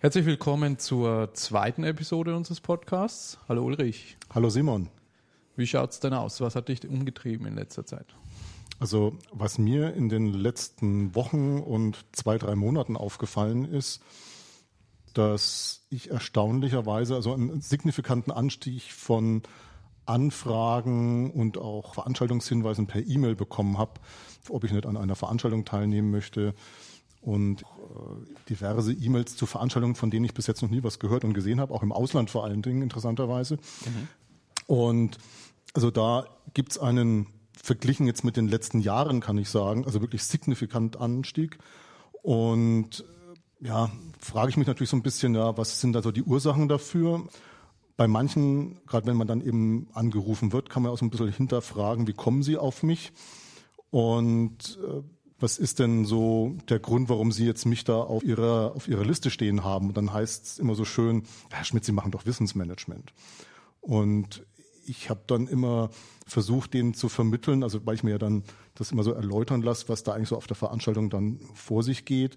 Herzlich willkommen zur zweiten Episode unseres Podcasts. Hallo Ulrich. Hallo Simon. Wie schaut es denn aus? Was hat dich umgetrieben in letzter Zeit? Also was mir in den letzten Wochen und zwei, drei Monaten aufgefallen ist, dass ich erstaunlicherweise also einen signifikanten Anstieg von Anfragen und auch Veranstaltungshinweisen per E-Mail bekommen habe, ob ich nicht an einer Veranstaltung teilnehmen möchte und äh, diverse E-Mails zu Veranstaltungen, von denen ich bis jetzt noch nie was gehört und gesehen habe, auch im Ausland vor allen Dingen interessanterweise. Mhm. Und also da gibt es einen verglichen jetzt mit den letzten Jahren, kann ich sagen, also wirklich signifikant Anstieg. Und äh, ja, frage ich mich natürlich so ein bisschen, ja, was sind da so die Ursachen dafür? Bei manchen, gerade wenn man dann eben angerufen wird, kann man auch so ein bisschen hinterfragen, wie kommen sie auf mich? Und äh, was ist denn so der Grund, warum Sie jetzt mich da auf Ihrer, auf Ihrer Liste stehen haben? Und dann heißt es immer so schön, Herr Schmidt, Sie machen doch Wissensmanagement. Und ich habe dann immer versucht, denen zu vermitteln, also weil ich mir ja dann das immer so erläutern lasse, was da eigentlich so auf der Veranstaltung dann vor sich geht,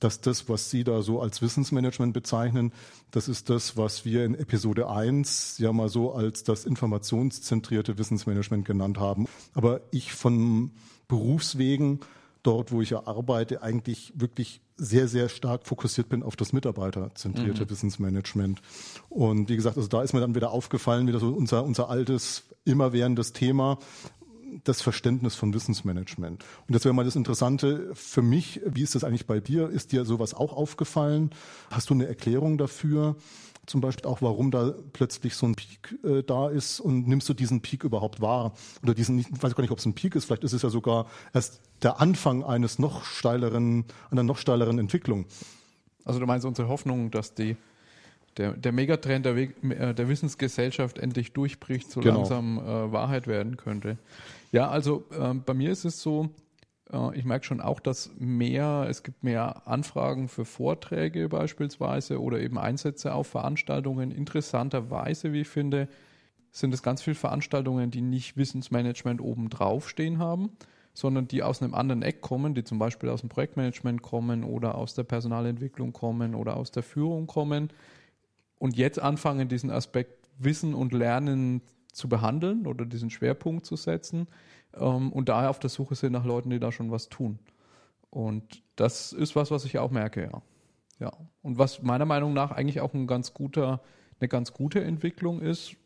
dass das, was Sie da so als Wissensmanagement bezeichnen, das ist das, was wir in Episode 1 ja mal so als das informationszentrierte Wissensmanagement genannt haben. Aber ich von Berufswegen dort, wo ich ja arbeite, eigentlich wirklich sehr, sehr stark fokussiert bin auf das mitarbeiterzentrierte mhm. Wissensmanagement. Und wie gesagt, also da ist mir dann wieder aufgefallen, wieder so unser, unser altes, immerwährendes Thema, das Verständnis von Wissensmanagement. Und das wäre mal das Interessante für mich, wie ist das eigentlich bei dir? Ist dir sowas auch aufgefallen? Hast du eine Erklärung dafür? Zum Beispiel auch, warum da plötzlich so ein Peak äh, da ist und nimmst du diesen Peak überhaupt wahr? Oder diesen, ich weiß gar nicht, ob es ein Peak ist, vielleicht ist es ja sogar erst der Anfang eines noch steileren, einer noch steileren Entwicklung. Also du meinst unsere Hoffnung, dass die der, der Megatrend der, äh, der Wissensgesellschaft endlich durchbricht, so genau. langsam äh, Wahrheit werden könnte. Ja, also äh, bei mir ist es so, ich merke schon auch, dass mehr, es gibt mehr Anfragen für Vorträge beispielsweise oder eben Einsätze auf Veranstaltungen. Interessanterweise, wie ich finde, sind es ganz viele Veranstaltungen, die nicht Wissensmanagement oben drauf stehen haben, sondern die aus einem anderen Eck kommen, die zum Beispiel aus dem Projektmanagement kommen oder aus der Personalentwicklung kommen oder aus der Führung kommen und jetzt anfangen, diesen Aspekt Wissen und Lernen zu behandeln oder diesen Schwerpunkt zu setzen ähm, und daher auf der Suche sind nach Leuten, die da schon was tun. Und das ist was, was ich auch merke, ja. Ja. Und was meiner Meinung nach eigentlich auch ein ganz guter, eine ganz gute Entwicklung ist,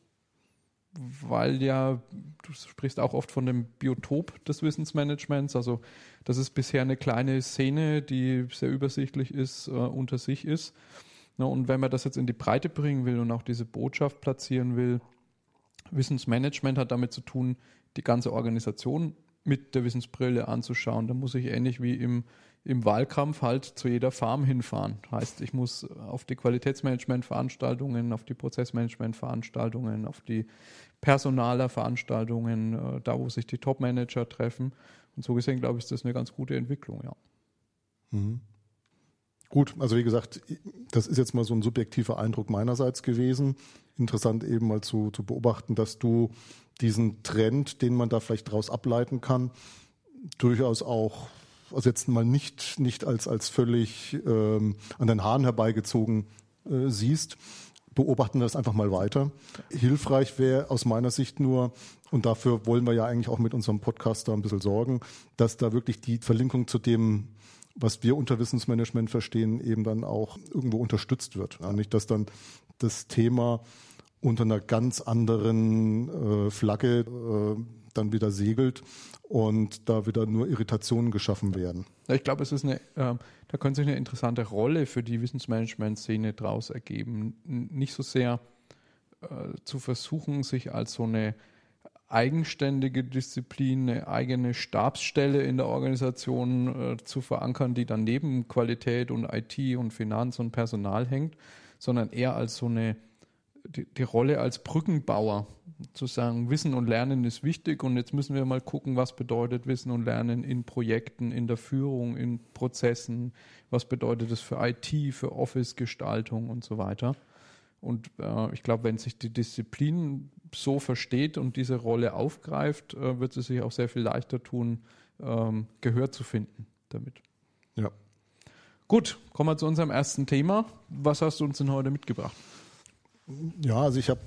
weil ja, du sprichst auch oft von dem Biotop des Wissensmanagements, also dass es bisher eine kleine Szene, die sehr übersichtlich ist, äh, unter sich ist. Na, und wenn man das jetzt in die Breite bringen will und auch diese Botschaft platzieren will, Wissensmanagement hat damit zu tun, die ganze Organisation mit der Wissensbrille anzuschauen. Da muss ich ähnlich wie im, im Wahlkampf halt zu jeder Farm hinfahren. Heißt, ich muss auf die Qualitätsmanagement-Veranstaltungen, auf die Prozessmanagement-Veranstaltungen, auf die Personaler-Veranstaltungen, äh, da wo sich die Top-Manager treffen. Und so gesehen, glaube ich, ist das eine ganz gute Entwicklung, ja. Mhm. Gut, also wie gesagt, das ist jetzt mal so ein subjektiver Eindruck meinerseits gewesen. Interessant eben mal zu, zu beobachten, dass du diesen Trend, den man da vielleicht daraus ableiten kann, durchaus auch, also jetzt mal nicht, nicht als, als völlig ähm, an den Haaren herbeigezogen äh, siehst. Beobachten wir das einfach mal weiter. Hilfreich wäre aus meiner Sicht nur, und dafür wollen wir ja eigentlich auch mit unserem Podcast da ein bisschen sorgen, dass da wirklich die Verlinkung zu dem, was wir unter Wissensmanagement verstehen, eben dann auch irgendwo unterstützt wird. Nicht, dass dann das Thema unter einer ganz anderen äh, Flagge äh, dann wieder segelt und da wieder nur Irritationen geschaffen werden. Ich glaube, es ist eine, äh, da könnte sich eine interessante Rolle für die Wissensmanagement-Szene daraus ergeben. Nicht so sehr äh, zu versuchen, sich als so eine eigenständige Disziplin, eine eigene Stabsstelle in der Organisation äh, zu verankern, die dann neben Qualität und IT und Finanz und Personal hängt, sondern eher als so eine die, die Rolle als Brückenbauer, zu sagen, Wissen und Lernen ist wichtig und jetzt müssen wir mal gucken, was bedeutet Wissen und Lernen in Projekten, in der Führung, in Prozessen, was bedeutet es für IT, für Office-Gestaltung und so weiter. Und äh, ich glaube, wenn sich die Disziplin so versteht und diese Rolle aufgreift, äh, wird es sich auch sehr viel leichter tun, ähm, Gehör zu finden damit. Ja. Gut, kommen wir zu unserem ersten Thema. Was hast du uns denn heute mitgebracht? Ja, also ich habe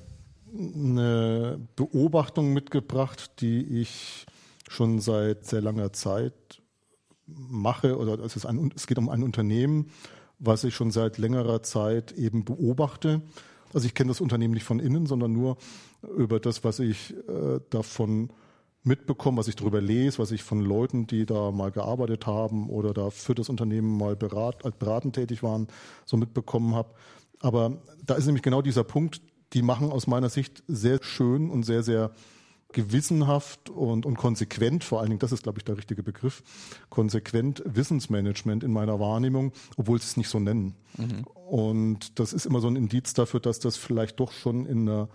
eine Beobachtung mitgebracht, die ich schon seit sehr langer Zeit mache. Oder es, ein, es geht um ein Unternehmen, was ich schon seit längerer Zeit eben beobachte. Also ich kenne das Unternehmen nicht von innen, sondern nur über das, was ich äh, davon mitbekomme, was ich darüber lese, was ich von Leuten, die da mal gearbeitet haben oder da für das Unternehmen mal berat, beratend tätig waren, so mitbekommen habe. Aber da ist nämlich genau dieser Punkt, die machen aus meiner Sicht sehr schön und sehr, sehr gewissenhaft und, und konsequent, vor allen Dingen, das ist, glaube ich, der richtige Begriff, konsequent Wissensmanagement in meiner Wahrnehmung, obwohl sie es nicht so nennen. Mhm. Und das ist immer so ein Indiz dafür, dass das vielleicht doch schon in der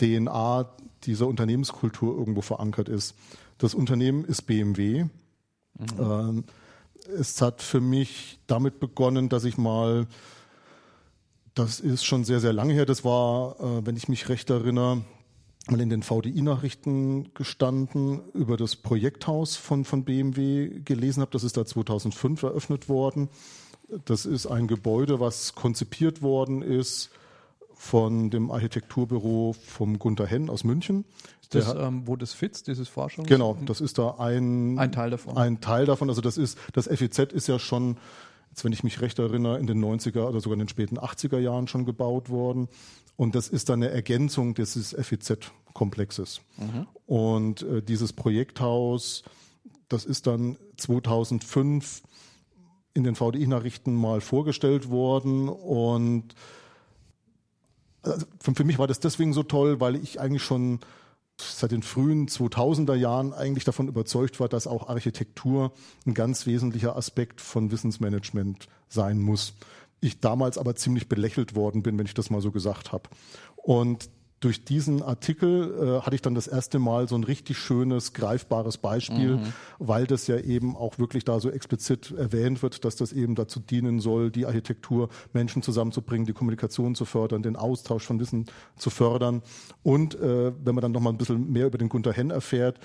DNA dieser Unternehmenskultur irgendwo verankert ist. Das Unternehmen ist BMW. Mhm. Ähm, es hat für mich damit begonnen, dass ich mal das ist schon sehr, sehr lange her. Das war, äh, wenn ich mich recht erinnere, mal in den VDI-Nachrichten gestanden, über das Projekthaus von, von BMW gelesen habe. Das ist da 2005 eröffnet worden. Das ist ein Gebäude, was konzipiert worden ist von dem Architekturbüro vom Gunther Henn aus München. Das, ähm, wo das FITS, dieses Forschungs... Genau, das ist da ein, ein Teil davon. Ein Teil davon. Also das ist, das FEZ ist ja schon jetzt wenn ich mich recht erinnere, in den 90er oder sogar in den späten 80er Jahren schon gebaut worden. Und das ist dann eine Ergänzung dieses FEZ-Komplexes. Mhm. Und äh, dieses Projekthaus, das ist dann 2005 in den VDI-Nachrichten mal vorgestellt worden und also für mich war das deswegen so toll, weil ich eigentlich schon seit den frühen 2000er Jahren eigentlich davon überzeugt war, dass auch Architektur ein ganz wesentlicher Aspekt von Wissensmanagement sein muss. Ich damals aber ziemlich belächelt worden bin, wenn ich das mal so gesagt habe. Und durch diesen Artikel äh, hatte ich dann das erste Mal so ein richtig schönes, greifbares Beispiel, mhm. weil das ja eben auch wirklich da so explizit erwähnt wird, dass das eben dazu dienen soll, die Architektur Menschen zusammenzubringen, die Kommunikation zu fördern, den Austausch von Wissen zu fördern. Und äh, wenn man dann noch mal ein bisschen mehr über den Gunther Henn erfährt,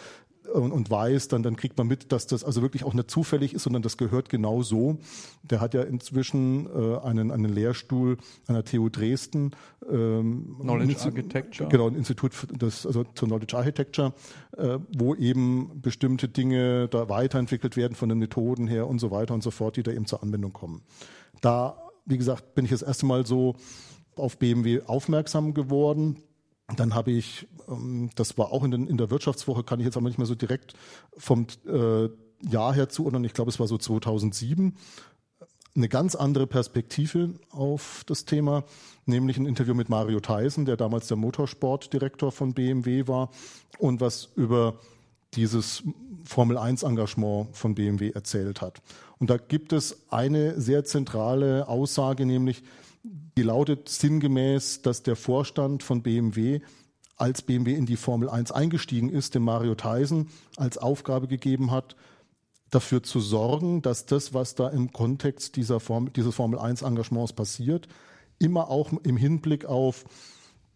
und, und weiß, dann, dann kriegt man mit, dass das also wirklich auch nicht zufällig ist, sondern das gehört genau so. Der hat ja inzwischen äh, einen, einen Lehrstuhl an der TU Dresden. Ähm, Knowledge Architecture. Genau, ein Institut für das, also zur Knowledge Architecture, äh, wo eben bestimmte Dinge da weiterentwickelt werden von den Methoden her und so weiter und so fort, die da eben zur Anwendung kommen. Da, wie gesagt, bin ich das erste Mal so auf BMW aufmerksam geworden dann habe ich, ähm, das war auch in, den, in, der Wirtschaftswoche, kann ich jetzt aber nicht mehr so direkt vom äh, Jahr her zuordnen, ich glaube es war so 2007, eine ganz andere Perspektive auf das Thema, nämlich ein Interview mit Mario Theisen, der damals der Motorsportdirektor von BMW war und was über dieses Formel 1 Engagement von BMW erzählt hat. Und da gibt es eine sehr zentrale Aussage, nämlich die lautet sinngemäß, dass der Vorstand von BMW als BMW in die Formel 1 eingestiegen ist, dem Mario Theisen als Aufgabe gegeben hat, dafür zu sorgen, dass das, was da im Kontext dieser Form, dieses Formel 1 Engagements passiert, immer auch im Hinblick auf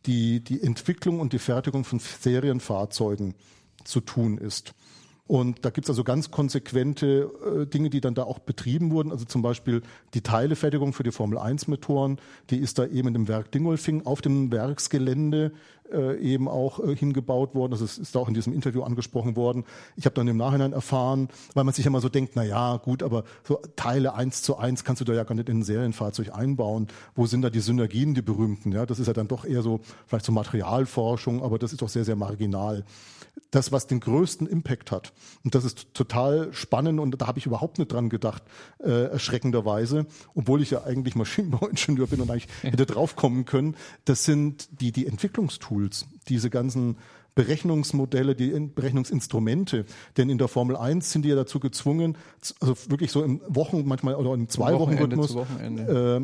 die, die Entwicklung und die Fertigung von Serienfahrzeugen zu tun ist. Und da gibt es also ganz konsequente äh, Dinge, die dann da auch betrieben wurden. Also zum Beispiel die Teilefertigung für die Formel-1-Motoren, die ist da eben in dem Werk Dingolfing auf dem Werksgelände äh, eben auch äh, hingebaut worden. Das ist, ist auch in diesem Interview angesprochen worden. Ich habe dann im Nachhinein erfahren, weil man sich immer so denkt, na ja, gut, aber so Teile eins zu eins kannst du da ja gar nicht in ein Serienfahrzeug einbauen. Wo sind da die Synergien, die berühmten? Ja, das ist ja dann doch eher so vielleicht so Materialforschung, aber das ist doch sehr, sehr marginal das, was den größten Impact hat. Und das ist total spannend und da habe ich überhaupt nicht dran gedacht, äh, erschreckenderweise, obwohl ich ja eigentlich Maschinenbauingenieur bin und eigentlich hätte draufkommen können. Das sind die, die Entwicklungstools, diese ganzen Berechnungsmodelle, die Berechnungsinstrumente. Denn in der Formel 1 sind die ja dazu gezwungen, also wirklich so in Wochen, manchmal oder in zwei Wochen Rhythmus, äh,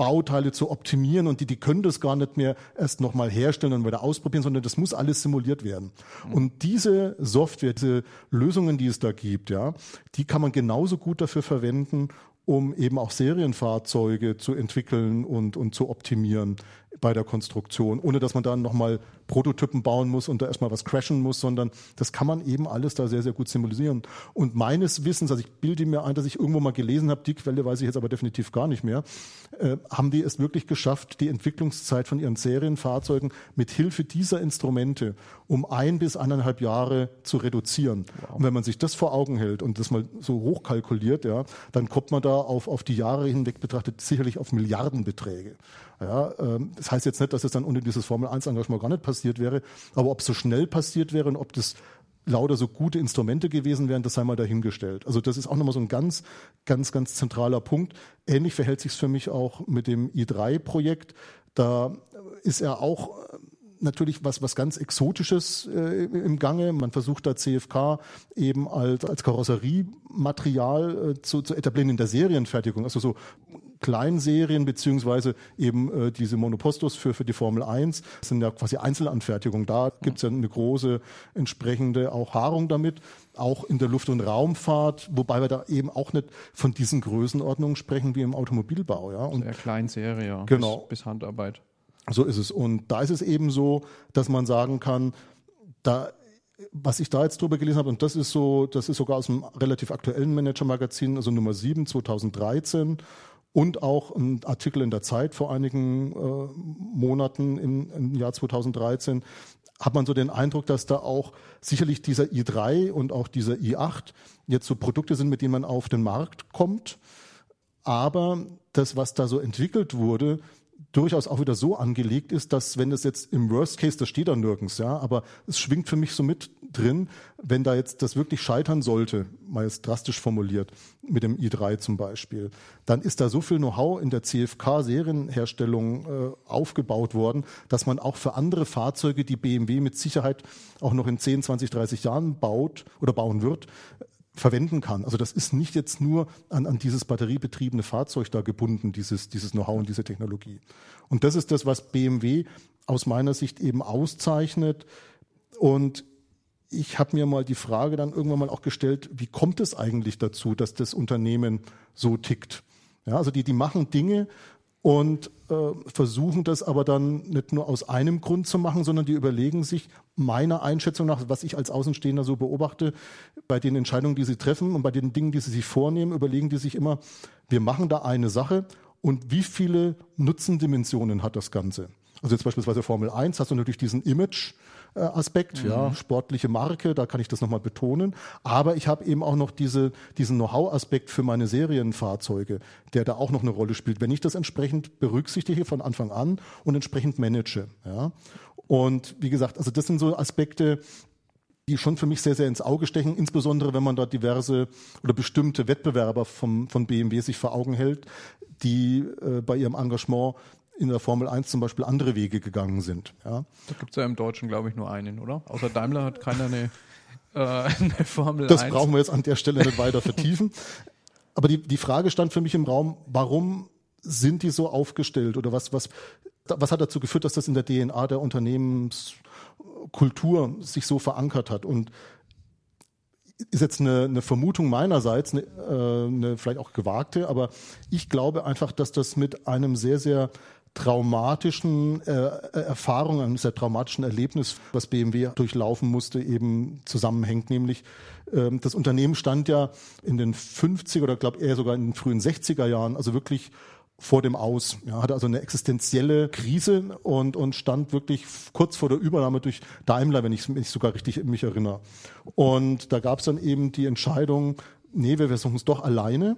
Bauteile zu optimieren und die, die können das gar nicht mehr erst nochmal herstellen und wieder ausprobieren, sondern das muss alles simuliert werden. Mhm. Und diese Software, diese Lösungen, die es da gibt, ja, die kann man genauso gut dafür verwenden, um eben auch Serienfahrzeuge zu entwickeln und, und zu optimieren. Bei der Konstruktion, ohne dass man dann nochmal Prototypen bauen muss und da erstmal was crashen muss, sondern das kann man eben alles da sehr, sehr gut simulieren. Und meines Wissens, also ich bilde mir ein, dass ich irgendwo mal gelesen habe, die Quelle weiß ich jetzt aber definitiv gar nicht mehr, äh, haben die es wirklich geschafft, die Entwicklungszeit von ihren Serienfahrzeugen mit Hilfe dieser Instrumente um ein bis eineinhalb Jahre zu reduzieren. Wow. Und wenn man sich das vor Augen hält und das mal so hochkalkuliert, ja, dann kommt man da auf, auf die Jahre hinweg betrachtet sicherlich auf Milliardenbeträge. Ja, ähm, das heißt jetzt nicht, dass es dann ohne dieses Formel-1-Engagement gar nicht passiert wäre, aber ob es so schnell passiert wäre und ob das lauter so gute Instrumente gewesen wären, das sei mal dahingestellt. Also das ist auch nochmal so ein ganz, ganz, ganz zentraler Punkt. Ähnlich verhält sich es für mich auch mit dem i3-Projekt. Da ist er auch natürlich was, was ganz Exotisches äh, im Gange. Man versucht da CFK eben als, als Karosseriematerial äh, zu, zu etablieren in der Serienfertigung. Also so Kleinserien beziehungsweise eben äh, diese Monopostos für, für die Formel 1 das sind ja quasi Einzelanfertigungen. Da gibt es ja eine große entsprechende auch Haarung damit, auch in der Luft- und Raumfahrt, wobei wir da eben auch nicht von diesen Größenordnungen sprechen wie im Automobilbau. Ja. Und Sehr Kleinserie, ja. Genau. Bis, bis Handarbeit. So ist es. Und da ist es eben so, dass man sagen kann, da was ich da jetzt drüber gelesen habe, und das ist so, das ist sogar aus einem relativ aktuellen Manager-Magazin, also Nummer 7, 2013, und auch ein Artikel in der Zeit vor einigen äh, Monaten im, im, Jahr 2013, hat man so den Eindruck, dass da auch sicherlich dieser i3 und auch dieser i8 jetzt so Produkte sind, mit denen man auf den Markt kommt. Aber das, was da so entwickelt wurde, durchaus auch wieder so angelegt ist, dass wenn es jetzt im Worst Case, das steht da nirgends, ja, aber es schwingt für mich so mit drin, wenn da jetzt das wirklich scheitern sollte, mal jetzt drastisch formuliert, mit dem i3 zum Beispiel, dann ist da so viel Know-how in der CFK-Serienherstellung äh, aufgebaut worden, dass man auch für andere Fahrzeuge, die BMW mit Sicherheit auch noch in 10, 20, 30 Jahren baut oder bauen wird, verwenden kann. Also das ist nicht jetzt nur an, an dieses batteriebetriebene Fahrzeug da gebunden, dieses, dieses Know-how und diese Technologie. Und das ist das, was BMW aus meiner Sicht eben auszeichnet. Und ich habe mir mal die Frage dann irgendwann mal auch gestellt, wie kommt es eigentlich dazu, dass das Unternehmen so tickt? Ja, also die, die machen Dinge, und äh, versuchen das aber dann nicht nur aus einem Grund zu machen, sondern die überlegen sich meiner Einschätzung nach, was ich als Außenstehender so beobachte, bei den Entscheidungen, die sie treffen und bei den Dingen, die sie sich vornehmen, überlegen die sich immer, wir machen da eine Sache und wie viele Nutzendimensionen hat das Ganze? Also jetzt beispielsweise Formel 1 hast du natürlich diesen Image, äh, Aspekt, mhm. ja, sportliche Marke, da kann ich das nochmal betonen. Aber ich habe eben auch noch diese, diesen Know-how-Aspekt für meine Serienfahrzeuge, der da auch noch eine Rolle spielt. Wenn ich das entsprechend berücksichtige von Anfang an und entsprechend manage, ja. Und wie gesagt, also das sind so Aspekte, die schon für mich sehr, sehr ins Auge stechen, insbesondere wenn man da diverse oder bestimmte Wettbewerber vom, von BMW sich vor Augen hält, die äh, bei ihrem Engagement in der Formel 1 zum Beispiel andere Wege gegangen sind. Ja. Da gibt es ja im Deutschen, glaube ich, nur einen, oder? Außer Daimler hat keiner eine, äh, eine Formel das 1. Das brauchen wir jetzt an der Stelle nicht weiter vertiefen. Aber die, die Frage stand für mich im Raum, warum sind die so aufgestellt oder was, was, was hat dazu geführt, dass das in der DNA der Unternehmenskultur sich so verankert hat? Und ist jetzt eine, eine Vermutung meinerseits, eine, äh, eine vielleicht auch gewagte, aber ich glaube einfach, dass das mit einem sehr, sehr traumatischen äh, Erfahrung, einem sehr traumatischen Erlebnis, was BMW durchlaufen musste, eben zusammenhängt. Nämlich ähm, das Unternehmen stand ja in den 50er oder glaube eher sogar in den frühen 60er Jahren, also wirklich vor dem Aus. Ja, hatte also eine existenzielle Krise und, und stand wirklich kurz vor der Übernahme durch Daimler, wenn ich mich sogar richtig mich erinnere. Und da gab es dann eben die Entscheidung, nee, wir versuchen es doch alleine.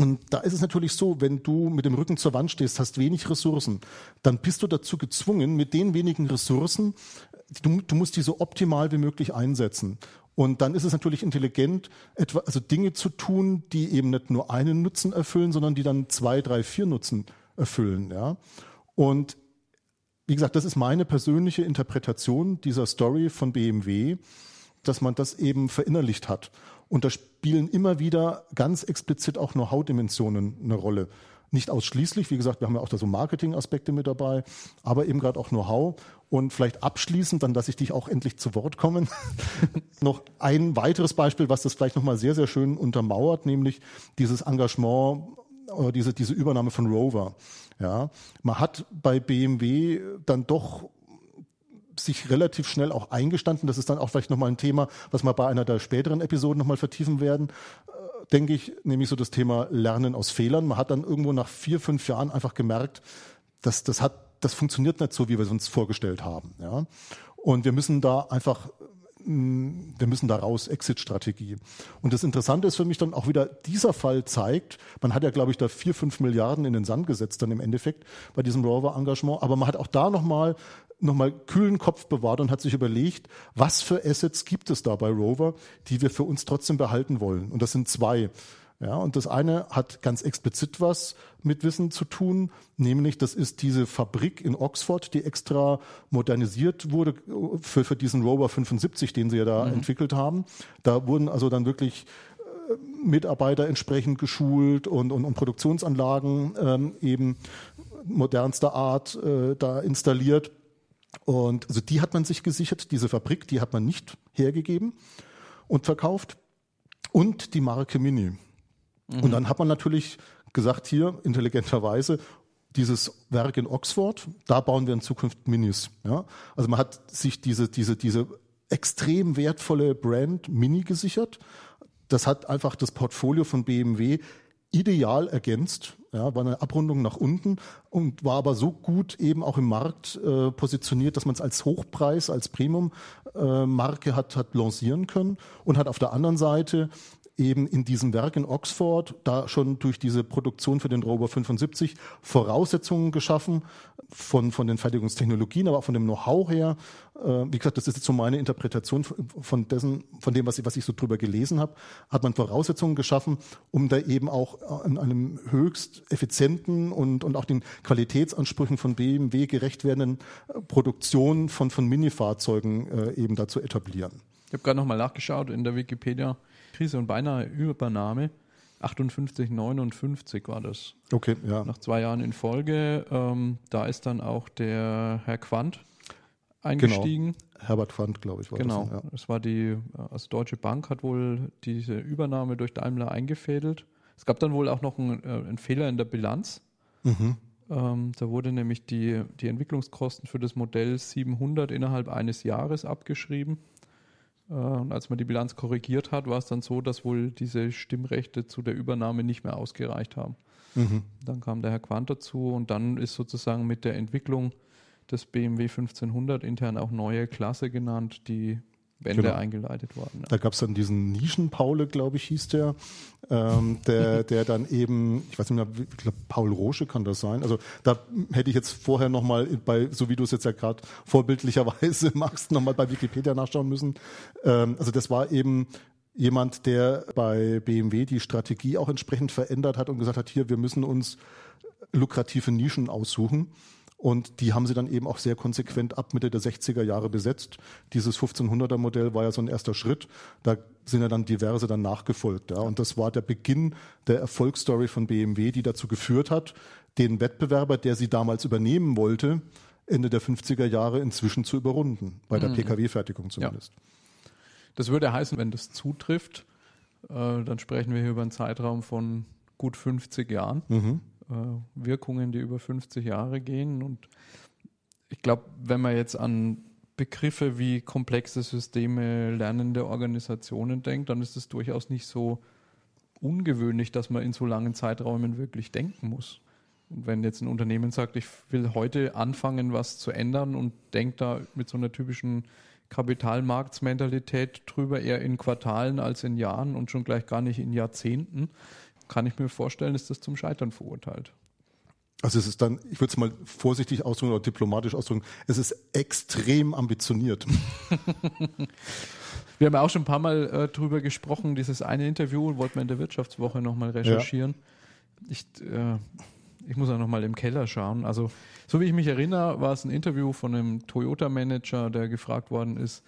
Und da ist es natürlich so, wenn du mit dem Rücken zur Wand stehst, hast wenig Ressourcen, dann bist du dazu gezwungen, mit den wenigen Ressourcen, du, du musst die so optimal wie möglich einsetzen. Und dann ist es natürlich intelligent, etwa, also Dinge zu tun, die eben nicht nur einen Nutzen erfüllen, sondern die dann zwei, drei, vier Nutzen erfüllen. Ja? Und wie gesagt, das ist meine persönliche Interpretation dieser Story von BMW, dass man das eben verinnerlicht hat. Und da spielen immer wieder ganz explizit auch Know-how-Dimensionen eine Rolle. Nicht ausschließlich, wie gesagt, wir haben ja auch da so Marketing-Aspekte mit dabei, aber eben gerade auch Know-how. Und vielleicht abschließend, dann lasse ich dich auch endlich zu Wort kommen, noch ein weiteres Beispiel, was das vielleicht nochmal sehr, sehr schön untermauert, nämlich dieses Engagement diese, diese Übernahme von Rover. Ja, man hat bei BMW dann doch sich relativ schnell auch eingestanden. Das ist dann auch vielleicht nochmal ein Thema, was wir bei einer der späteren Episoden nochmal vertiefen werden. Äh, denke ich, nämlich so das Thema Lernen aus Fehlern. Man hat dann irgendwo nach vier, fünf Jahren einfach gemerkt, dass das hat, das funktioniert nicht so, wie wir es uns vorgestellt haben. Ja. Und wir müssen da einfach wir müssen da raus, Exit-Strategie. Und das Interessante ist für mich dann auch wieder, dieser Fall zeigt, man hat ja, glaube ich, da vier, fünf Milliarden in den Sand gesetzt dann im Endeffekt bei diesem Rover-Engagement, aber man hat auch da nochmal nochmal kühlen Kopf bewahrt und hat sich überlegt, was für Assets gibt es da bei Rover, die wir für uns trotzdem behalten wollen. Und das sind zwei. Ja, und das eine hat ganz explizit was mit Wissen zu tun, nämlich das ist diese Fabrik in Oxford, die extra modernisiert wurde für, für diesen Rover 75, den sie ja da mhm. entwickelt haben. Da wurden also dann wirklich äh, Mitarbeiter entsprechend geschult und, und, und Produktionsanlagen ähm, eben modernster Art äh, da installiert. Und also die hat man sich gesichert, diese Fabrik, die hat man nicht hergegeben und verkauft. Und die Marke Mini. Mhm. Und dann hat man natürlich gesagt, hier intelligenterweise, dieses Werk in Oxford, da bauen wir in Zukunft Minis. Ja? Also man hat sich diese, diese, diese extrem wertvolle Brand Mini gesichert. Das hat einfach das Portfolio von BMW ideal ergänzt, ja, war eine Abrundung nach unten und war aber so gut eben auch im Markt äh, positioniert, dass man es als Hochpreis, als Premium-Marke äh, hat, hat lancieren können und hat auf der anderen Seite eben in diesem Werk in Oxford da schon durch diese Produktion für den Rover 75 Voraussetzungen geschaffen von, von den Fertigungstechnologien, aber auch von dem Know-how her. Äh, wie gesagt, das ist jetzt so meine Interpretation von dessen, von dem, was ich, was ich so drüber gelesen habe, hat man Voraussetzungen geschaffen, um da eben auch in einem höchst effizienten und, und auch den Qualitätsansprüchen von BMW gerecht werdenden äh, Produktion von, von Minifahrzeugen äh, eben da zu etablieren. Ich habe gerade nochmal nachgeschaut in der Wikipedia Krise und beinahe Übernahme. 58, 59 war das. Okay, ja. Nach zwei Jahren in Folge. Ähm, da ist dann auch der Herr Quandt eingestiegen. Genau. Herbert Quandt, glaube ich, war genau. das. Genau. Ja. Das war die, also Deutsche Bank hat wohl diese Übernahme durch Daimler eingefädelt. Es gab dann wohl auch noch einen, äh, einen Fehler in der Bilanz. Mhm. Ähm, da wurde nämlich die, die Entwicklungskosten für das Modell 700 innerhalb eines Jahres abgeschrieben. Äh, und als man die Bilanz korrigiert hat, war es dann so, dass wohl diese Stimmrechte zu der Übernahme nicht mehr ausgereicht haben. Mhm. Dann kam der Herr Quant dazu und dann ist sozusagen mit der Entwicklung des BMW 1500 intern auch neue Klasse genannt, die Wände genau. eingeleitet worden. Ja. Da gab es dann diesen Nischenpaule, glaube ich, hieß der, ähm, der, der dann eben, ich weiß nicht mehr, ich glaube, Paul Rosche kann das sein. Also da hätte ich jetzt vorher nochmal bei, so wie du es jetzt ja gerade vorbildlicherweise machst, nochmal bei Wikipedia nachschauen müssen. Ähm, also das war eben jemand, der bei BMW die Strategie auch entsprechend verändert hat und gesagt hat, hier, wir müssen uns lukrative Nischen aussuchen. Und die haben sie dann eben auch sehr konsequent ab Mitte der 60er Jahre besetzt. Dieses 1500er Modell war ja so ein erster Schritt. Da sind ja dann diverse dann nachgefolgt. Ja. Und das war der Beginn der Erfolgsstory von BMW, die dazu geführt hat, den Wettbewerber, der sie damals übernehmen wollte, Ende der 50er Jahre inzwischen zu überrunden, bei der mhm. Pkw-Fertigung zumindest. Ja. Das würde heißen, wenn das zutrifft, äh, dann sprechen wir hier über einen Zeitraum von gut 50 Jahren. Mhm. Äh, Wirkungen, die über 50 Jahre gehen. Und ich glaube, wenn man jetzt an Begriffe wie komplexe Systeme, lernende Organisationen denkt, dann ist es durchaus nicht so ungewöhnlich, dass man in so langen Zeiträumen wirklich denken muss. Und wenn jetzt ein Unternehmen sagt, ich will heute anfangen, was zu ändern und denkt da mit so einer typischen Kapitalmarktsmentalität drüber, eher in Quartalen als in Jahren und schon gleich gar nicht in Jahrzehnten, kann ich mir vorstellen, ist das zum Scheitern verurteilt. Also es ist dann, ich würde es mal vorsichtig ausdrücken oder diplomatisch ausdrücken, es ist extrem ambitioniert. wir haben ja auch schon ein paar Mal äh, drüber gesprochen, dieses eine Interview, wollten wir in der Wirtschaftswoche nochmal recherchieren. Ja. Ich, äh, ich muss auch nochmal im Keller schauen. Also, so wie ich mich erinnere, war es ein Interview von einem Toyota-Manager, der gefragt worden ist,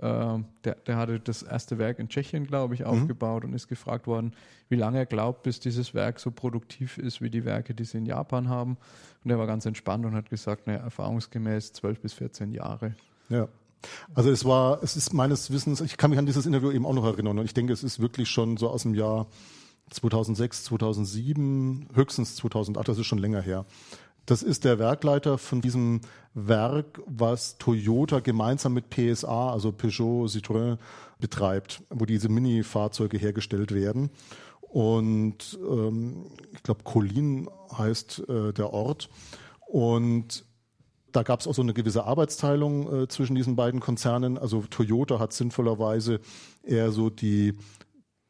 der, der, hatte das erste Werk in Tschechien, glaube ich, mhm. aufgebaut mhm. und ist gefragt worden, wie lange er glaubt, bis dieses Werk so produktiv ist wie die Werke, die sie in Japan haben. Und er war ganz entspannt und hat gesagt, naja, erfahrungsgemäß 12 bis 14 Jahre. Ja. Also es war, es ist meines Wissens, ich kann mich an dieses Interview eben auch noch erinnern und ich denke, es ist wirklich schon so aus dem Jahr 2006, 2007, höchstens 2008, das ist schon länger her. Das ist der Werkleiter von diesem Werk, was Toyota gemeinsam mit PSA, also Peugeot, Citroën, betreibt, wo diese Mini-Fahrzeuge hergestellt werden. Und ähm, ich glaube, Colin heißt äh, der Ort. Und da gab es auch so eine gewisse Arbeitsteilung äh, zwischen diesen beiden Konzernen. Also Toyota hat sinnvollerweise eher so die,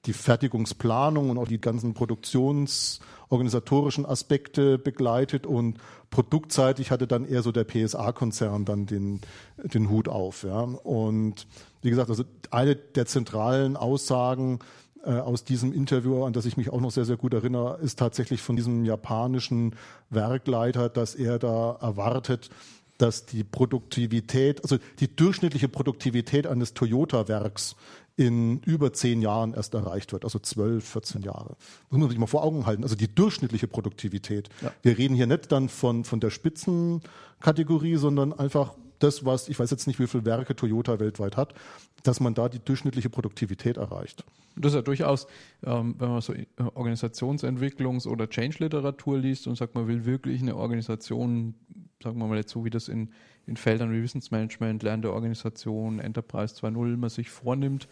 die Fertigungsplanung und auch die ganzen produktionsorganisatorischen Aspekte begleitet und produktseitig hatte dann eher so der PSA-Konzern dann den, den Hut auf. Ja. Und wie gesagt, also eine der zentralen Aussagen äh, aus diesem Interview, an das ich mich auch noch sehr, sehr gut erinnere, ist tatsächlich von diesem japanischen Werkleiter, dass er da erwartet, dass die Produktivität, also die durchschnittliche Produktivität eines Toyota-Werks in über zehn Jahren erst erreicht wird, also zwölf, 14 Jahre. Das muss man sich mal vor Augen halten. Also die durchschnittliche Produktivität. Ja. Wir reden hier nicht dann von, von der Spitzenkategorie, sondern einfach das, was, ich weiß jetzt nicht, wie viele Werke Toyota weltweit hat, dass man da die durchschnittliche Produktivität erreicht. Das ist ja durchaus, ähm, wenn man so äh, Organisationsentwicklungs- oder Change-Literatur liest und sagt, man will wirklich eine Organisation, sagen wir mal jetzt so, wie das in, in Feldern wie Wissensmanagement, lernende Organisation, Enterprise 2.0 man sich vornimmt,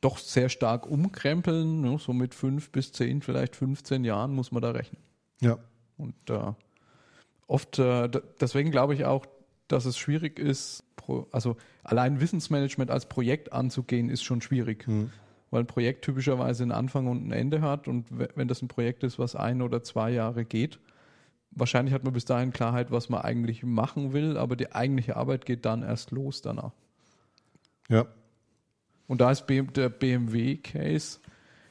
doch sehr stark umkrempeln, ne? so mit fünf bis zehn, vielleicht 15 Jahren muss man da rechnen. Ja. Und äh, oft, äh, deswegen glaube ich auch, dass es schwierig ist, also allein Wissensmanagement als Projekt anzugehen, ist schon schwierig. Mhm. Weil ein Projekt typischerweise einen Anfang und ein Ende hat und wenn das ein Projekt ist, was ein oder zwei Jahre geht, wahrscheinlich hat man bis dahin Klarheit, was man eigentlich machen will, aber die eigentliche Arbeit geht dann erst los danach. Ja. Und da ist der BMW-Case,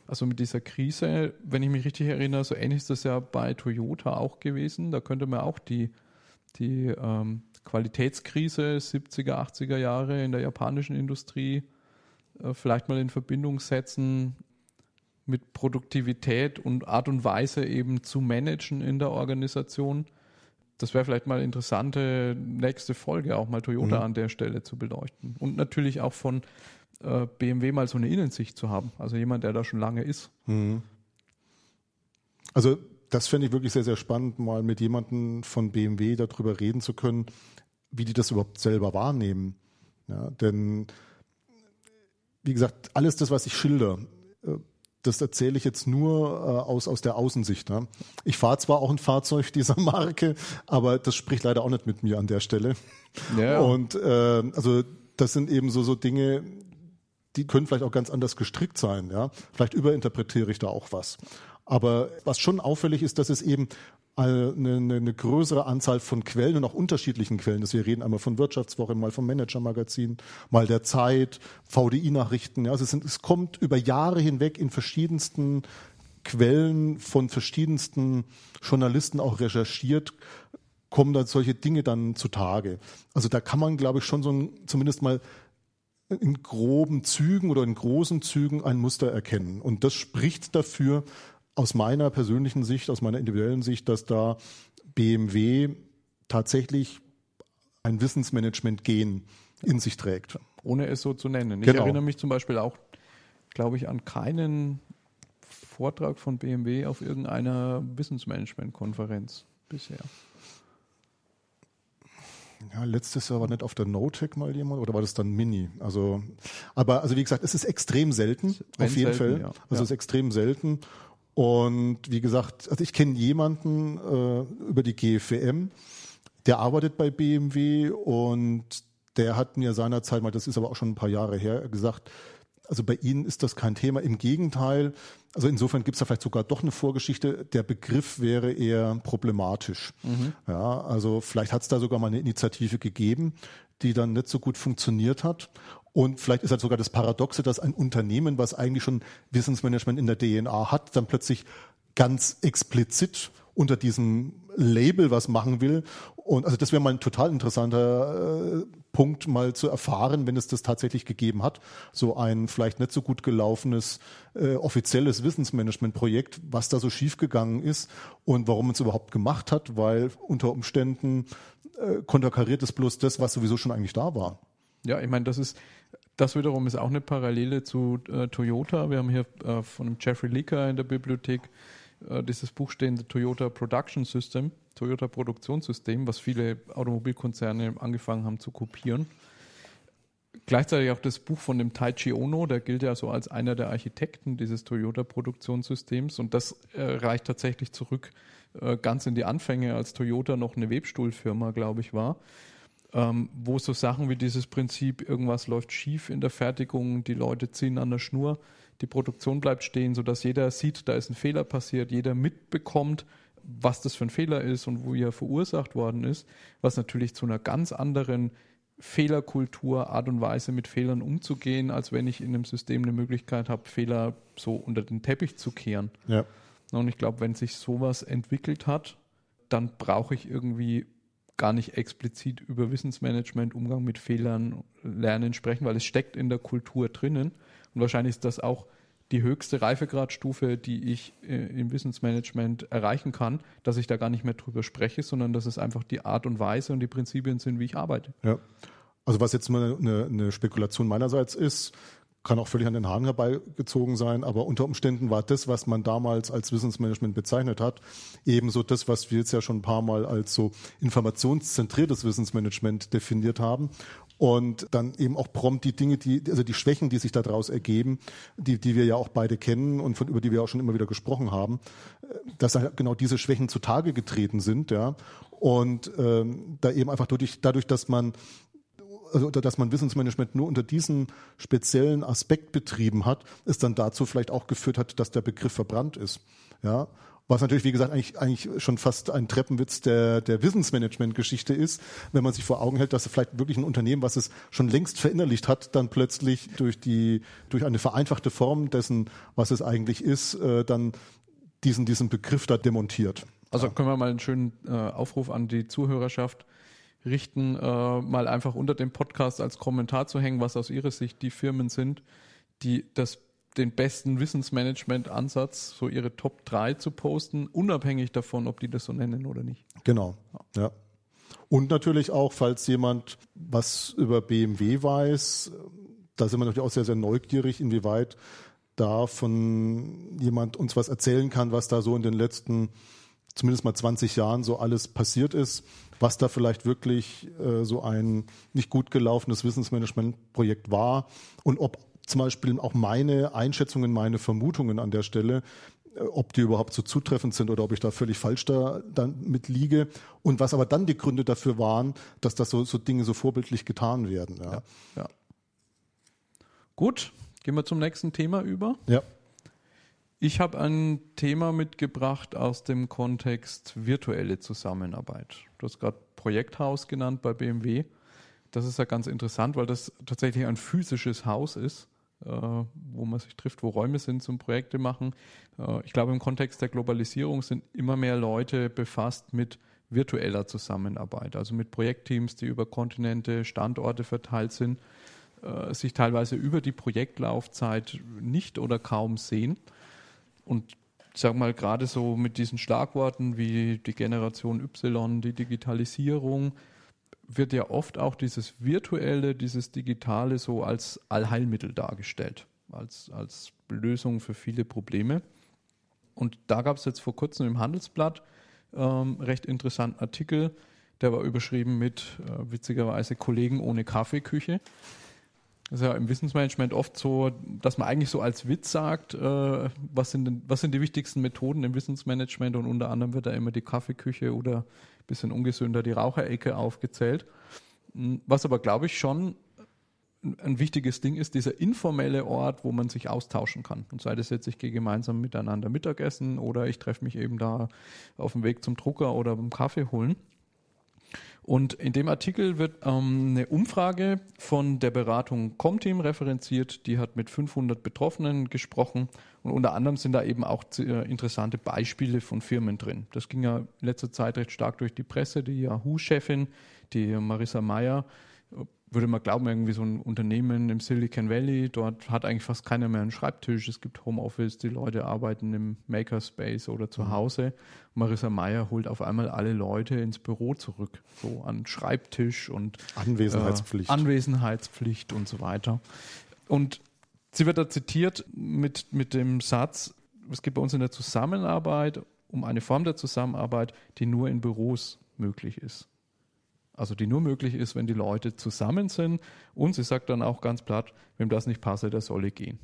also mit dieser Krise, wenn ich mich richtig erinnere, so ähnlich ist das ja bei Toyota auch gewesen. Da könnte man auch die, die ähm, Qualitätskrise 70er, 80er Jahre in der japanischen Industrie äh, vielleicht mal in Verbindung setzen mit Produktivität und Art und Weise eben zu managen in der Organisation. Das wäre vielleicht mal interessante nächste Folge, auch mal Toyota mhm. an der Stelle zu beleuchten. Und natürlich auch von äh, BMW mal so eine Innensicht zu haben. Also jemand, der da schon lange ist. Mhm. Also das fände ich wirklich sehr, sehr spannend, mal mit jemandem von BMW darüber reden zu können, wie die das überhaupt selber wahrnehmen. Ja, denn, wie gesagt, alles das, was ich schilder, äh, das erzähle ich jetzt nur äh, aus, aus der Außensicht. Ne? Ich fahre zwar auch ein Fahrzeug dieser Marke, aber das spricht leider auch nicht mit mir an der Stelle. Ja. Und äh, also das sind eben so, so Dinge, die können vielleicht auch ganz anders gestrickt sein. Ja? Vielleicht überinterpretiere ich da auch was. Aber was schon auffällig ist, dass es eben eine, eine, eine größere Anzahl von Quellen und auch unterschiedlichen Quellen. Dass wir reden einmal von Wirtschaftswoche, mal vom Manager-Magazin, mal der Zeit, VDI-Nachrichten. Ja, also es, sind, es kommt über Jahre hinweg in verschiedensten Quellen von verschiedensten Journalisten auch recherchiert, kommen da solche Dinge dann zutage. Also da kann man, glaube ich, schon so ein, zumindest mal in groben Zügen oder in großen Zügen ein Muster erkennen. Und das spricht dafür, aus meiner persönlichen Sicht, aus meiner individuellen Sicht, dass da BMW tatsächlich ein Wissensmanagement-Gen in sich trägt. Ohne es so zu nennen. Ich genau. erinnere mich zum Beispiel auch, glaube ich, an keinen Vortrag von BMW auf irgendeiner Wissensmanagement-Konferenz bisher. Ja, letztes Jahr war nicht auf der NoTech mal jemand oder war das dann Mini? Also, aber also wie gesagt, es ist extrem selten, auf jeden selten, Fall. Ja. Also ja. es ist extrem selten. Und wie gesagt, also ich kenne jemanden äh, über die GFWM, der arbeitet bei BMW und der hat mir seinerzeit mal, das ist aber auch schon ein paar Jahre her, gesagt, also bei Ihnen ist das kein Thema. Im Gegenteil, also insofern gibt es da vielleicht sogar doch eine Vorgeschichte. Der Begriff wäre eher problematisch. Mhm. Ja, also vielleicht hat es da sogar mal eine Initiative gegeben, die dann nicht so gut funktioniert hat. Und vielleicht ist halt sogar das Paradoxe, dass ein Unternehmen, was eigentlich schon Wissensmanagement in der DNA hat, dann plötzlich ganz explizit unter diesem Label was machen will. Und also das wäre mal ein total interessanter äh, Punkt, mal zu erfahren, wenn es das tatsächlich gegeben hat. So ein vielleicht nicht so gut gelaufenes äh, offizielles Wissensmanagement-Projekt, was da so schiefgegangen ist und warum man es überhaupt gemacht hat, weil unter Umständen äh, konterkariert es bloß das, was sowieso schon eigentlich da war. Ja, ich meine, das ist Das wiederum ist auch eine Parallele zu äh, Toyota. Wir haben hier äh, von Jeffrey Leaker in der Bibliothek äh, dieses Buch stehen, Toyota Production System, Toyota Produktionssystem, was viele Automobilkonzerne angefangen haben zu kopieren. Gleichzeitig auch das Buch von dem Taichi Ono, der gilt ja so als einer der Architekten dieses Toyota-Produktionssystems und das äh, reicht tatsächlich zurück äh, ganz in die Anfänge, als Toyota noch eine Webstuhlfirma, glaube ich, war, ähm, wo so Sachen wie dieses Prinzip, irgendwas läuft schief in der Fertigung, die Leute ziehen an der Schnur, die Produktion bleibt stehen, sodass jeder sieht, da ist ein Fehler passiert, jeder mitbekommt, was das für ein Fehler ist und wo er verursacht worden ist, was natürlich zu einer ganz anderen Fehlerkultur, Art und Weise mit Fehlern umzugehen, als wenn ich in einem System eine Möglichkeit habe, Fehler so unter den Teppich zu kehren. Ja. Und ich glaube, wenn sich sowas entwickelt hat, dann brauche ich irgendwie gar nicht explizit über Wissensmanagement, Umgang mit Fehlern, Lernen sprechen, weil es steckt in der Kultur drinnen. Und wahrscheinlich ist das auch die höchste Reifegradstufe, die ich äh, im Wissensmanagement erreichen kann, dass ich da gar nicht mehr drüber spreche, sondern dass es einfach die Art und Weise und die Prinzipien sind, wie ich arbeite. Ja. Also was jetzt mal eine, eine Spekulation meinerseits ist, kann auch völlig an den Haaren herbeigezogen sein, aber unter Umständen war das, was man damals als Wissensmanagement bezeichnet hat, ebenso das, was wir jetzt ja schon ein paar Mal als so informationszentriertes Wissensmanagement definiert haben und dann eben auch prompt die Dinge, die, also die Schwächen, die sich daraus ergeben, die, die wir ja auch beide kennen und von, über die wir auch schon immer wieder gesprochen haben, dass halt genau diese Schwächen zutage getreten sind, ja. Und ähm, da eben einfach dadurch, dadurch, dass man also dass man Wissensmanagement nur unter diesem speziellen Aspekt betrieben hat, es dann dazu vielleicht auch geführt hat, dass der Begriff verbrannt ist. Ja, was natürlich, wie gesagt, eigentlich, eigentlich schon fast ein Treppenwitz der, der Wissensmanagement-Geschichte ist, wenn man sich vor Augen hält, dass vielleicht wirklich ein Unternehmen, was es schon längst verinnerlicht hat, dann plötzlich durch die, durch eine vereinfachte Form dessen, was es eigentlich ist, äh, dann diesen, diesen Begriff da demontiert. Also können wir mal einen schönen äh, Aufruf an die Zuhörerschaft richten, äh, mal einfach unter dem Podcast als Kommentar zu hängen, was aus Ihrer Sicht die Firmen sind, die das den besten Wissensmanagement-Ansatz, so ihre Top 3 zu posten, unabhängig davon, ob die das so nennen oder nicht. Genau, ja. Und natürlich auch, falls jemand was über BMW weiß, da sind wir natürlich auch sehr, sehr neugierig, inwieweit da von jemand uns was erzählen kann, was da so in den letzten zumindest mal 20 Jahren so alles passiert ist was da vielleicht wirklich äh, so ein nicht gut gelaufenes Wissensmanagement-Projekt war und ob zum Beispiel auch meine Einschätzungen, meine Vermutungen an der Stelle, äh, ob die überhaupt so zutreffend sind oder ob ich da völlig falsch da dann mit liege und was aber dann die Gründe dafür waren, dass das so, so Dinge so vorbildlich getan werden. Ja. Ja, ja. Gut, gehen wir zum nächsten Thema über. Ja. Ich habe ein Thema mitgebracht aus dem Kontext virtuelle Zusammenarbeit. Du hast gerade Projekthaus genannt bei BMW. Das ist ja ganz interessant, weil das tatsächlich ein physisches Haus ist, äh, wo man sich trifft, wo Räume sind zum Projekte machen. Äh, ich glaube, im Kontext der Globalisierung sind immer mehr Leute befasst mit virtueller Zusammenarbeit, also mit Projektteams, die über Kontinente, Standorte verteilt sind, äh, sich teilweise über die Projektlaufzeit nicht oder kaum sehen und sage mal, gerade so mit diesen Schlagworten wie die Generation Y, die Digitalisierung, wird ja oft auch dieses Virtuelle, dieses Digitale so als Allheilmittel dargestellt, als, als Lösung für viele Probleme. Und da gab es jetzt vor kurzem im Handelsblatt ähm, recht interessanten Artikel, der war überschrieben mit äh, witzigerweise Kollegen ohne Kaffeeküche. Das ist ja im Wissensmanagement oft so, dass man eigentlich so als Witz sagt, äh, was, sind denn, was sind die wichtigsten Methoden im Wissensmanagement und unter anderem wird da immer die Kaffeeküche oder ein bisschen ungesünder die Raucherecke aufgezählt. Hm, was aber, glaube ich, schon ein wichtiges Ding ist, dieser informelle Ort, wo man sich austauschen kann. Und sei das jetzt, ich gehe gemeinsam miteinander Mittagessen oder ich treffe mich eben da auf dem Weg zum Drucker oder beim Kaffee holen. Und in dem Artikel wird ähm, eine Umfrage von der Beratung Comteam referenziert. Die hat mit 500 Betroffenen gesprochen. Und unter anderem sind da eben auch äh, interessante Beispiele von Firmen drin. Das ging ja in letzter Zeit recht stark durch die Presse. Die Yahoo-Chefin, die Marissa Meyer, würde man glauben, irgendwie so ein Unternehmen im Silicon Valley, dort hat eigentlich fast keiner mehr einen Schreibtisch. Es gibt Homeoffice, die Leute arbeiten im Makerspace oder zu mhm. Hause. Marissa Meyer holt auf einmal alle Leute ins Büro zurück, so an Schreibtisch und Anwesenheitspflicht. Äh, Anwesenheitspflicht und so weiter. Und sie wird da zitiert mit, mit dem Satz, es geht bei uns in der Zusammenarbeit um eine Form der Zusammenarbeit, die nur in Büros möglich ist. Also die nur möglich ist, wenn die Leute zusammen sind. Und sie sagt dann auch ganz platt, wem das nicht passe, der solle gehen.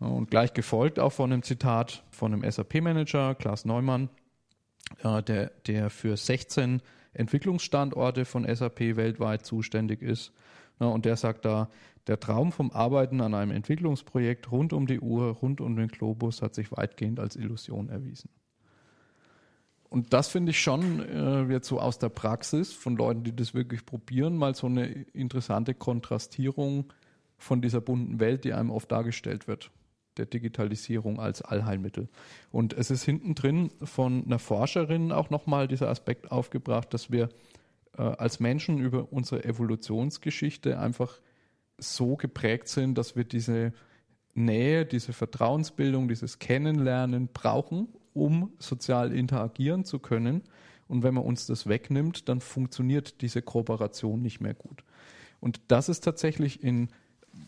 Und gleich gefolgt auch von einem Zitat von einem SAP-Manager, Klaas Neumann, äh, der, der für 16 Entwicklungsstandorte von SAP weltweit zuständig ist. Und der sagt da, der Traum vom Arbeiten an einem Entwicklungsprojekt rund um die Uhr, rund um den Globus hat sich weitgehend als Illusion erwiesen. Und das finde ich schon äh, jetzt so aus der Praxis von Leuten, die das wirklich probieren, mal so eine interessante Kontrastierung von dieser bunten Welt, die einem oft dargestellt wird, der Digitalisierung als Allheilmittel. Und es ist hinten drin von einer Forscherin auch nochmal dieser Aspekt aufgebracht, dass wir äh, als Menschen über unsere Evolutionsgeschichte einfach so geprägt sind, dass wir diese Nähe, diese Vertrauensbildung, dieses Kennenlernen brauchen, um sozial interagieren zu können. Und wenn man uns das wegnimmt, dann funktioniert diese Kooperation nicht mehr gut. Und das ist tatsächlich in,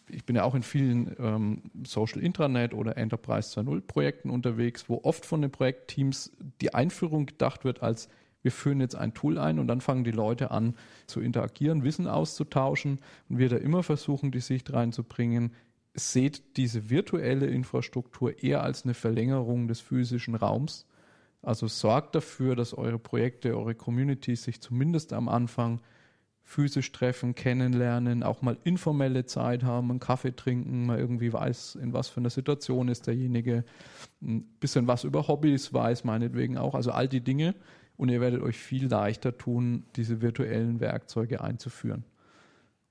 ich bin ja auch in vielen ähm, Social Intranet oder Enterprise 2.0 Projekten unterwegs, wo oft von den Projektteams die Einführung gedacht wird als wir führen jetzt ein Tool ein und dann fangen die Leute an zu interagieren, Wissen auszutauschen und wir da immer versuchen, die Sicht reinzubringen, seht diese virtuelle Infrastruktur eher als eine Verlängerung des physischen Raums. Also sorgt dafür, dass eure Projekte, eure Communities sich zumindest am Anfang physisch treffen, kennenlernen, auch mal informelle Zeit haben, einen Kaffee trinken, mal irgendwie weiß, in was für einer Situation ist derjenige, ein bisschen was über Hobbys weiß, meinetwegen auch. Also all die Dinge. Und ihr werdet euch viel leichter tun, diese virtuellen Werkzeuge einzuführen.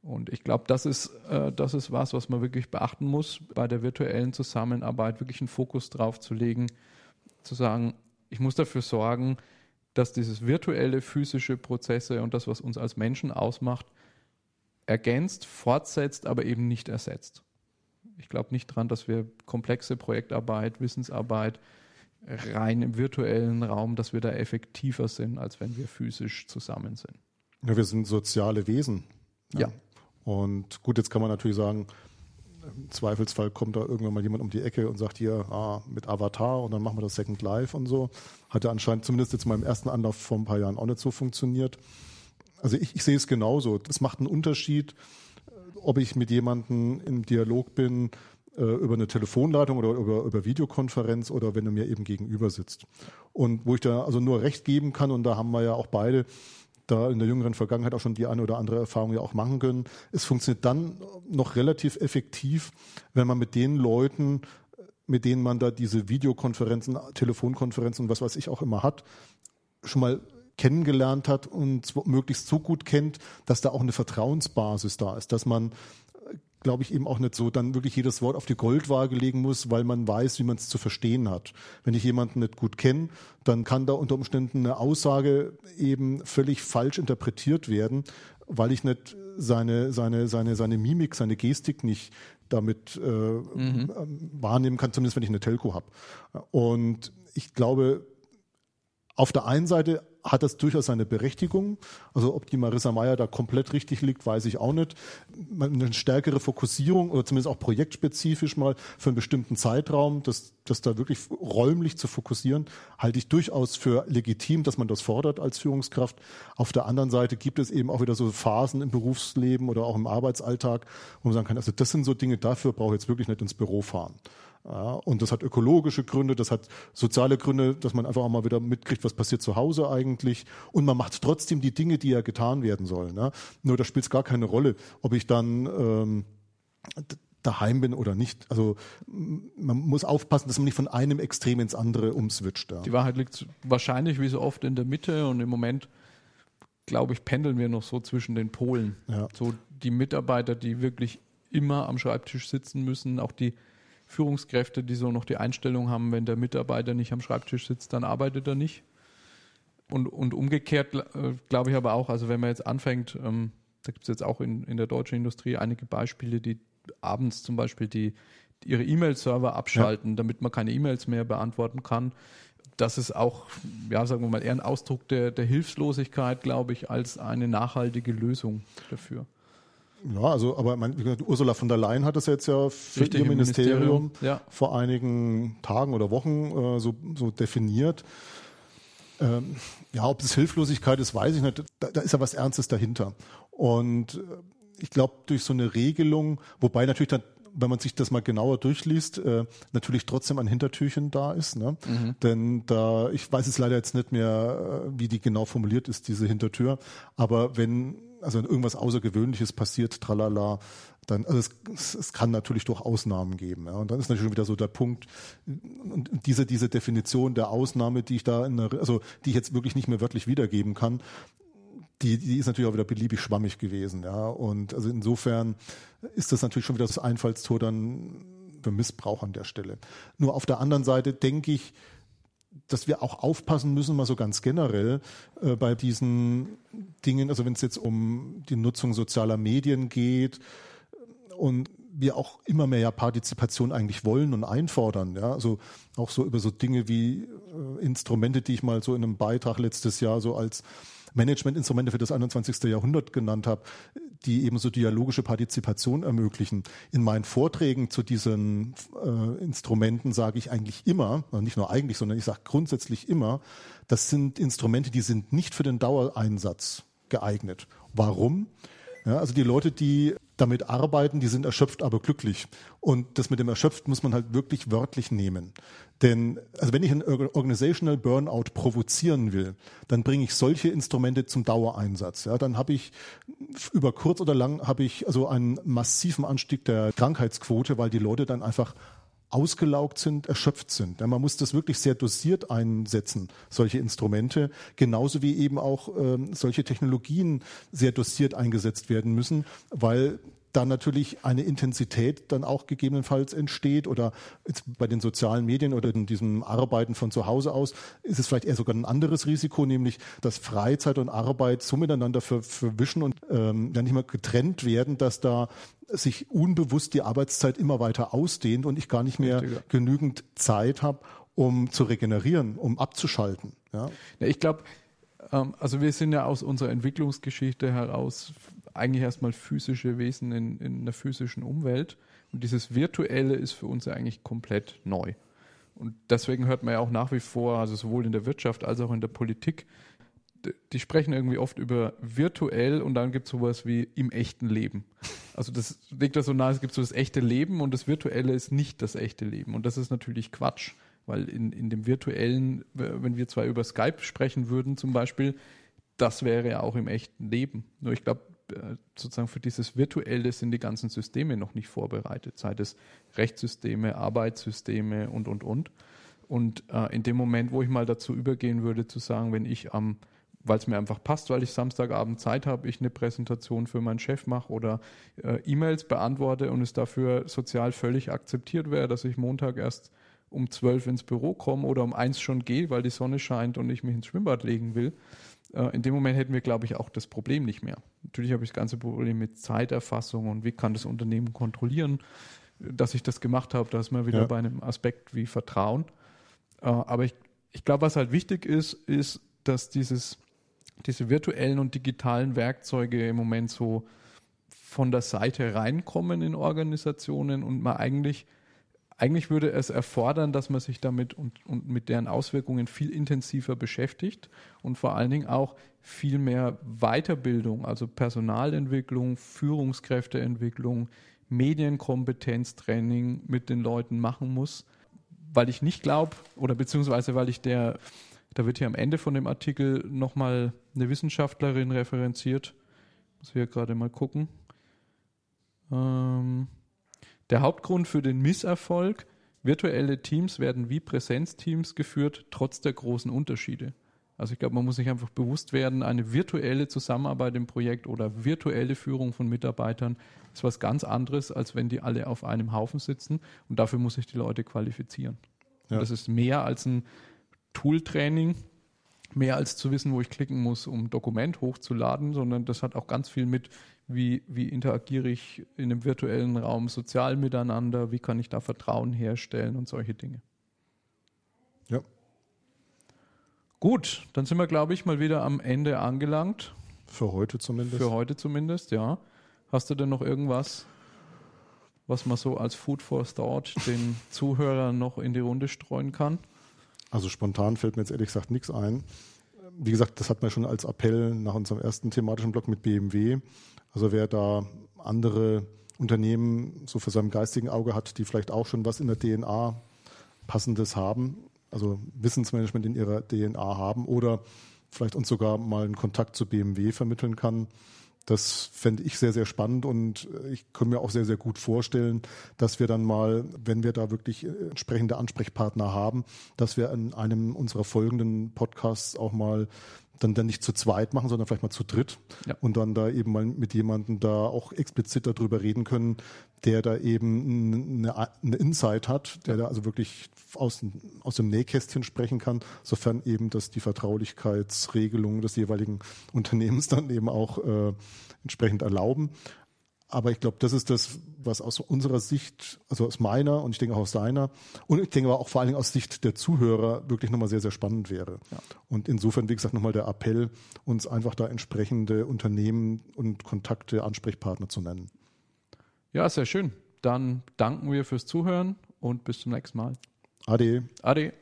Und ich glaube, das ist, äh, das ist was, was man wirklich beachten muss, bei der virtuellen Zusammenarbeit wirklich einen Fokus drauf zu legen, zu sagen, ich muss dafür sorgen, dass dieses virtuelle, physische Prozesse und das, was uns als Menschen ausmacht, ergänzt, fortsetzt, aber eben nicht ersetzt. Ich glaube nicht daran, dass wir komplexe Projektarbeit, Wissensarbeit rein im virtuellen Raum, dass wir da effektiver sind, als wenn wir physisch zusammen sind. Ja, wir sind soziale Wesen. Ja. ja. Und gut, jetzt kann man natürlich sagen, im Zweifelsfall kommt da irgendwann mal jemand um die Ecke und sagt hier ah, mit Avatar und dann machen wir das Second Life und so. Hat ja anscheinend zumindest jetzt mal im ersten Anlauf vor ein paar Jahren auch nicht so funktioniert. Also ich, ich sehe es genauso. Es macht einen Unterschied, ob ich mit jemandem im Dialog bin, äh, über eine Telefonleitung oder über, über Videokonferenz oder wenn er mir eben gegenüber sitzt. Und wo ich da also nur recht geben kann, und da haben wir ja auch beide da in der jüngeren Vergangenheit auch schon die eine oder andere Erfahrung ja auch machen können. Es funktioniert dann noch relativ effektiv, wenn man mit den Leuten, mit denen man da diese Videokonferenzen, Telefonkonferenzen und was weiß ich auch immer hat, schon mal kennengelernt hat und möglichst so gut kennt, dass da auch eine Vertrauensbasis da ist, dass man glaube ich, eben auch nicht so dann wirklich jedes Wort auf die Goldwaage legen muss, weil man weiß, wie man es zu verstehen hat. Wenn ich jemanden nicht gut kenne, dann kann da unter Umständen eine Aussage eben völlig falsch interpretiert werden, weil ich nicht seine, seine, seine, seine Mimik, seine Gestik nicht damit äh, mhm. wahrnehmen kann, zumindest wenn ich eine Telco habe. Und ich glaube, auf der einen Seite hat das durchaus seine Berechtigung. Also ob die Marissa Meyer da komplett richtig liegt, weiß ich auch nicht. Eine stärkere Fokussierung oder zumindest auch projektspezifisch mal für einen bestimmten Zeitraum, das, das da wirklich räumlich zu fokussieren, halte ich durchaus für legitim, dass man das fordert als Führungskraft. Auf der anderen Seite gibt es eben auch wieder so Phasen im Berufsleben oder auch im Arbeitsalltag, wo man sagen kann, also das sind so Dinge, dafür brauche ich jetzt wirklich nicht ins Büro fahren. Ja, und das hat ökologische Gründe, das hat soziale Gründe, dass man einfach auch mal wieder mitkriegt, was passiert zu Hause eigentlich. Und man macht trotzdem die Dinge, die ja getan werden sollen. Ne? Nur da spielt es gar keine Rolle, ob ich dann ähm, daheim bin oder nicht. Also man muss aufpassen, dass man nicht von einem Extrem ins andere umswitcht. Ja. Die Wahrheit liegt wahrscheinlich wie so oft in der Mitte und im Moment, glaube ich, pendeln wir noch so zwischen den Polen. Ja. So die Mitarbeiter, die wirklich immer am Schreibtisch sitzen müssen, auch die Führungskräfte, die so noch die Einstellung haben, wenn der Mitarbeiter nicht am Schreibtisch sitzt, dann arbeitet er nicht. Und, und umgekehrt äh, glaube ich aber auch, also wenn man jetzt anfängt, ähm, da gibt es jetzt auch in, in der deutschen Industrie einige Beispiele, die abends zum Beispiel die, ihre E-Mail-Server abschalten, ja. damit man keine E-Mails mehr beantworten kann. Das ist auch, ja, sagen wir mal, eher ein Ausdruck der, der Hilflosigkeit, glaube ich, als eine nachhaltige Lösung dafür. Ja, also, aber mein, gesagt, Ursula von der Leyen hat das jetzt ja für Richtig, ihr Ministerium, Ministerium ja. vor einigen Tagen oder Wochen äh, so, so definiert. Ähm, ja, ob es Hilflosigkeit ist, weiß ich nicht. Da, da ist ja was Ernstes dahinter. Und äh, ich glaube, durch so eine Regelung, wobei natürlich dann wenn man sich das mal genauer durchliest, äh, natürlich trotzdem ein Hintertürchen da ist. Ne? Mhm. Denn da, ich weiß es leider jetzt nicht mehr, äh, wie die genau formuliert ist, diese Hintertür. Aber wenn also irgendwas Außergewöhnliches passiert, tralala, dann, also es, es kann natürlich doch Ausnahmen geben. Ja. Und dann ist natürlich schon wieder so der Punkt, und diese, diese Definition der Ausnahme, die ich da in der, also die ich jetzt wirklich nicht mehr wörtlich wiedergeben kann, die, die ist natürlich auch wieder beliebig schwammig gewesen. Ja. Und also insofern ist das natürlich schon wieder das Einfallstor dann für Missbrauch an der Stelle. Nur auf der anderen Seite denke ich, dass wir auch aufpassen müssen, mal so ganz generell äh, bei diesen Dingen, also wenn es jetzt um die Nutzung sozialer Medien geht und wir auch immer mehr ja Partizipation eigentlich wollen und einfordern, ja, also auch so über so Dinge wie äh, Instrumente, die ich mal so in einem Beitrag letztes Jahr so als Managementinstrumente für das 21. Jahrhundert genannt habe, die eben so dialogische Partizipation ermöglichen. In meinen Vorträgen zu diesen äh, Instrumenten sage ich eigentlich immer, nicht nur eigentlich, sondern ich sage grundsätzlich immer, das sind Instrumente, die sind nicht für den Dauereinsatz geeignet. Warum? Ja, also die Leute, die damit arbeiten, die sind erschöpft, aber glücklich. Und das mit dem erschöpft muss man halt wirklich wörtlich nehmen. Denn also wenn ich ein Organizational Burnout provozieren will, dann bringe ich solche Instrumente zum Dauereinsatz. Ja, dann habe ich über kurz oder lang habe ich also einen massiven Anstieg der Krankheitsquote, weil die Leute dann einfach ausgelaugt sind, erschöpft sind. Ja, man muss das wirklich sehr dosiert einsetzen, solche Instrumente, genauso wie eben auch ähm, solche Technologien sehr dosiert eingesetzt werden müssen, weil dann natürlich eine Intensität dann auch gegebenenfalls entsteht oder bei den sozialen Medien oder in diesem Arbeiten von zu Hause aus ist es vielleicht eher sogar ein anderes Risiko, nämlich dass Freizeit und Arbeit so miteinander ver verwischen und ähm, ja nicht mehr getrennt werden, dass da sich unbewusst die Arbeitszeit immer weiter ausdehnt und ich gar nicht mehr Richtiger. genügend Zeit habe, um zu regenerieren, um abzuschalten. Ja, ja ich glaube, ähm, also wir sind ja aus unserer Entwicklungsgeschichte heraus eigentlich erstmal physische Wesen in, in einer physischen Umwelt. Und dieses Virtuelle ist für uns ja eigentlich komplett neu. Und deswegen hört man ja auch nach wie vor, also sowohl in der Wirtschaft als auch in der Politik, die sprechen irgendwie oft über virtuell und dann gibt es sowas wie im echten Leben. Also das liegt da so nahe, es gibt so das echte Leben und das Virtuelle ist nicht das echte Leben. Und das ist natürlich Quatsch, weil in, in dem virtuellen, wenn wir zwar über Skype sprechen würden zum Beispiel, das wäre ja auch im echten Leben. Nur ich glaube, sozusagen für dieses Virtuelle sind die ganzen Systeme noch nicht vorbereitet, sei es Rechtssysteme, Arbeitssysteme und, und, und. Und äh, in dem Moment, wo ich mal dazu übergehen würde, zu sagen, wenn ich am, weil es mir einfach passt, weil ich Samstagabend Zeit habe, ich eine Präsentation für meinen Chef mache oder äh, E-Mails beantworte und es dafür sozial völlig akzeptiert wäre, dass ich Montag erst um zwölf ins Büro komme oder um eins schon gehe, weil die Sonne scheint und ich mich ins Schwimmbad legen will, in dem Moment hätten wir, glaube ich, auch das Problem nicht mehr. Natürlich habe ich das ganze Problem mit Zeiterfassung und wie kann das Unternehmen kontrollieren, dass ich das gemacht habe. Da ist man wieder ja. bei einem Aspekt wie Vertrauen. Äh, aber ich, ich glaube, was halt wichtig ist, ist, dass dieses, diese virtuellen und digitalen Werkzeuge im Moment so von der Seite reinkommen in Organisationen und man eigentlich eigentlich würde es erfordern, dass man sich damit und, und mit deren Auswirkungen viel intensiver beschäftigt und vor allen Dingen auch viel mehr Weiterbildung, also Personalentwicklung, Führungskräfteentwicklung, Medienkompetenztraining mit den Leuten machen muss, weil ich nicht glaube, oder beziehungsweise weil ich der, da wird hier am Ende von dem Artikel nochmal eine Wissenschaftlerin referenziert, muss wir gerade mal gucken. Ähm, der Hauptgrund für den Misserfolg, virtuelle Teams werden wie Präsenzteams geführt, trotz der großen Unterschiede. Also ich glaube, man muss sich einfach bewusst werden, eine virtuelle Zusammenarbeit im Projekt oder virtuelle Führung von Mitarbeitern ist was ganz anderes, als wenn die alle auf einem Haufen sitzen. Und dafür muss ich die Leute qualifizieren. Ja. Das ist mehr als ein Tooltraining, mehr als zu wissen, wo ich klicken muss, um ein Dokument hochzuladen, sondern das hat auch ganz viel mit, wie, wie interagiere ich in einem virtuellen Raum sozial miteinander, wie kann ich da Vertrauen herstellen und solche Dinge. Ja. Gut, dann sind wir, glaube ich, mal wieder am Ende angelangt. Für heute zumindest. Für heute zumindest, ja. Hast du denn noch irgendwas, was man so als Food for Thought den Zuhörern noch in die Runde streuen kann? Also spontan fällt mir jetzt ehrlich gesagt nichts ein. Wie gesagt, das hat man schon als Appell nach unserem ersten thematischen Block mit BMW. Also wer da andere Unternehmen so für seinem geistigen Auge hat, die vielleicht auch schon was in der DNA passendes haben, also Wissensmanagement in ihrer DNA haben oder vielleicht uns sogar mal einen Kontakt zu BMW vermitteln kann, das fände ich sehr, sehr spannend und ich kann mir auch sehr, sehr gut vorstellen, dass wir dann mal, wenn wir da wirklich entsprechende Ansprechpartner haben, dass wir in einem unserer folgenden Podcasts auch mal dann, dann nicht zu zweit machen, sondern vielleicht mal zu dritt ja. und dann da eben mal mit jemandem da auch explizit darüber reden können, der da eben eine, eine Insight hat, der da also wirklich aus, aus dem Nähkästchen sprechen kann, sofern eben das die Vertraulichkeitsregelungen des jeweiligen Unternehmens dann eben auch äh, entsprechend erlauben. Aber ich glaube, das ist das, was aus unserer Sicht, also aus meiner und ich denke auch aus deiner und ich denke aber auch vor allen Dingen aus Sicht der Zuhörer wirklich nochmal sehr, sehr spannend wäre. Ja. Und insofern, wie gesagt, nochmal der Appell, uns einfach da entsprechende Unternehmen und Kontakte, Ansprechpartner zu nennen. Ja, sehr schön. Dann danken wir fürs Zuhören und bis zum nächsten Mal. Ade. Ade.